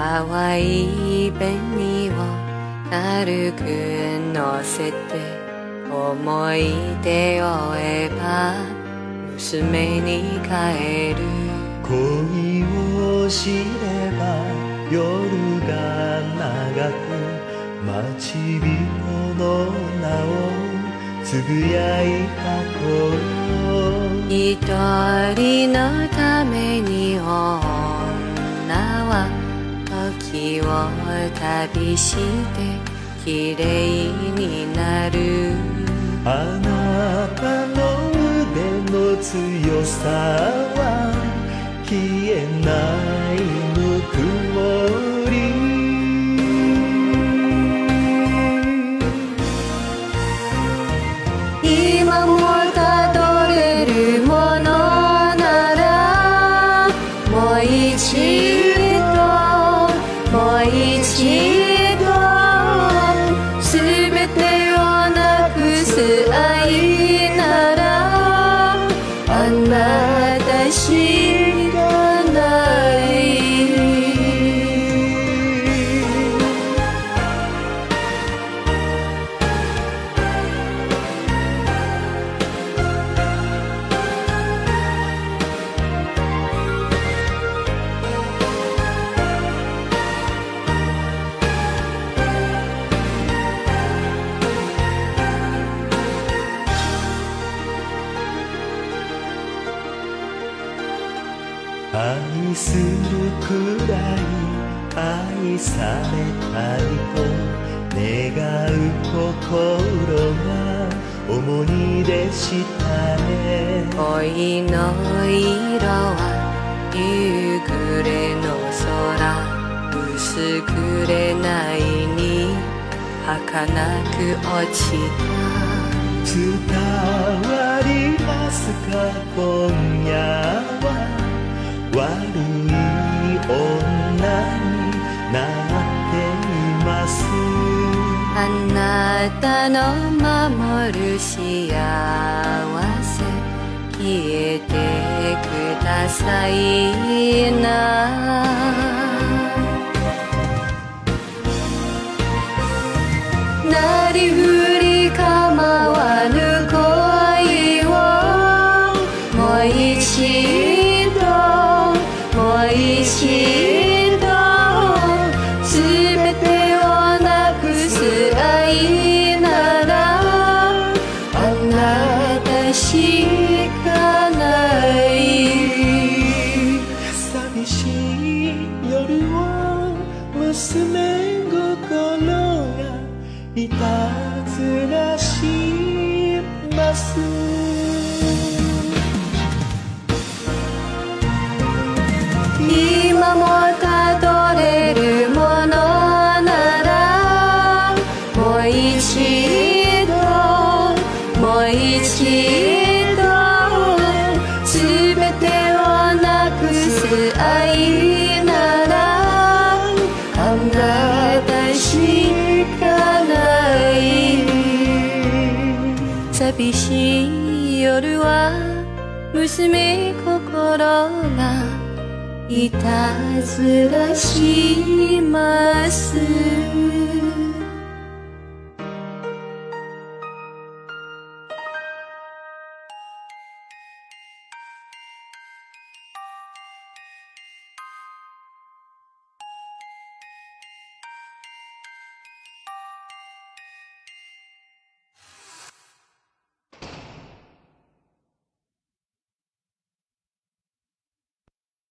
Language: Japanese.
淡い紅を軽く乗せて思い出を追えば娘に帰る。恋を知れば夜が長く待ち人の名をつぶやいた頃。一人のために時を旅して綺麗になる。あなたの腕の強さは消えないぬくもり。今も一度すべてをなくす愛ならあなたしか愛するくらい愛されたいと願う心が重荷でしたね恋の色は夕暮れの空薄くないに儚く落ちた伝わりますか今夜。なたの守る幸せ。消えてくださいな。いたずらします。寂しい夜は娘心がいたずらします。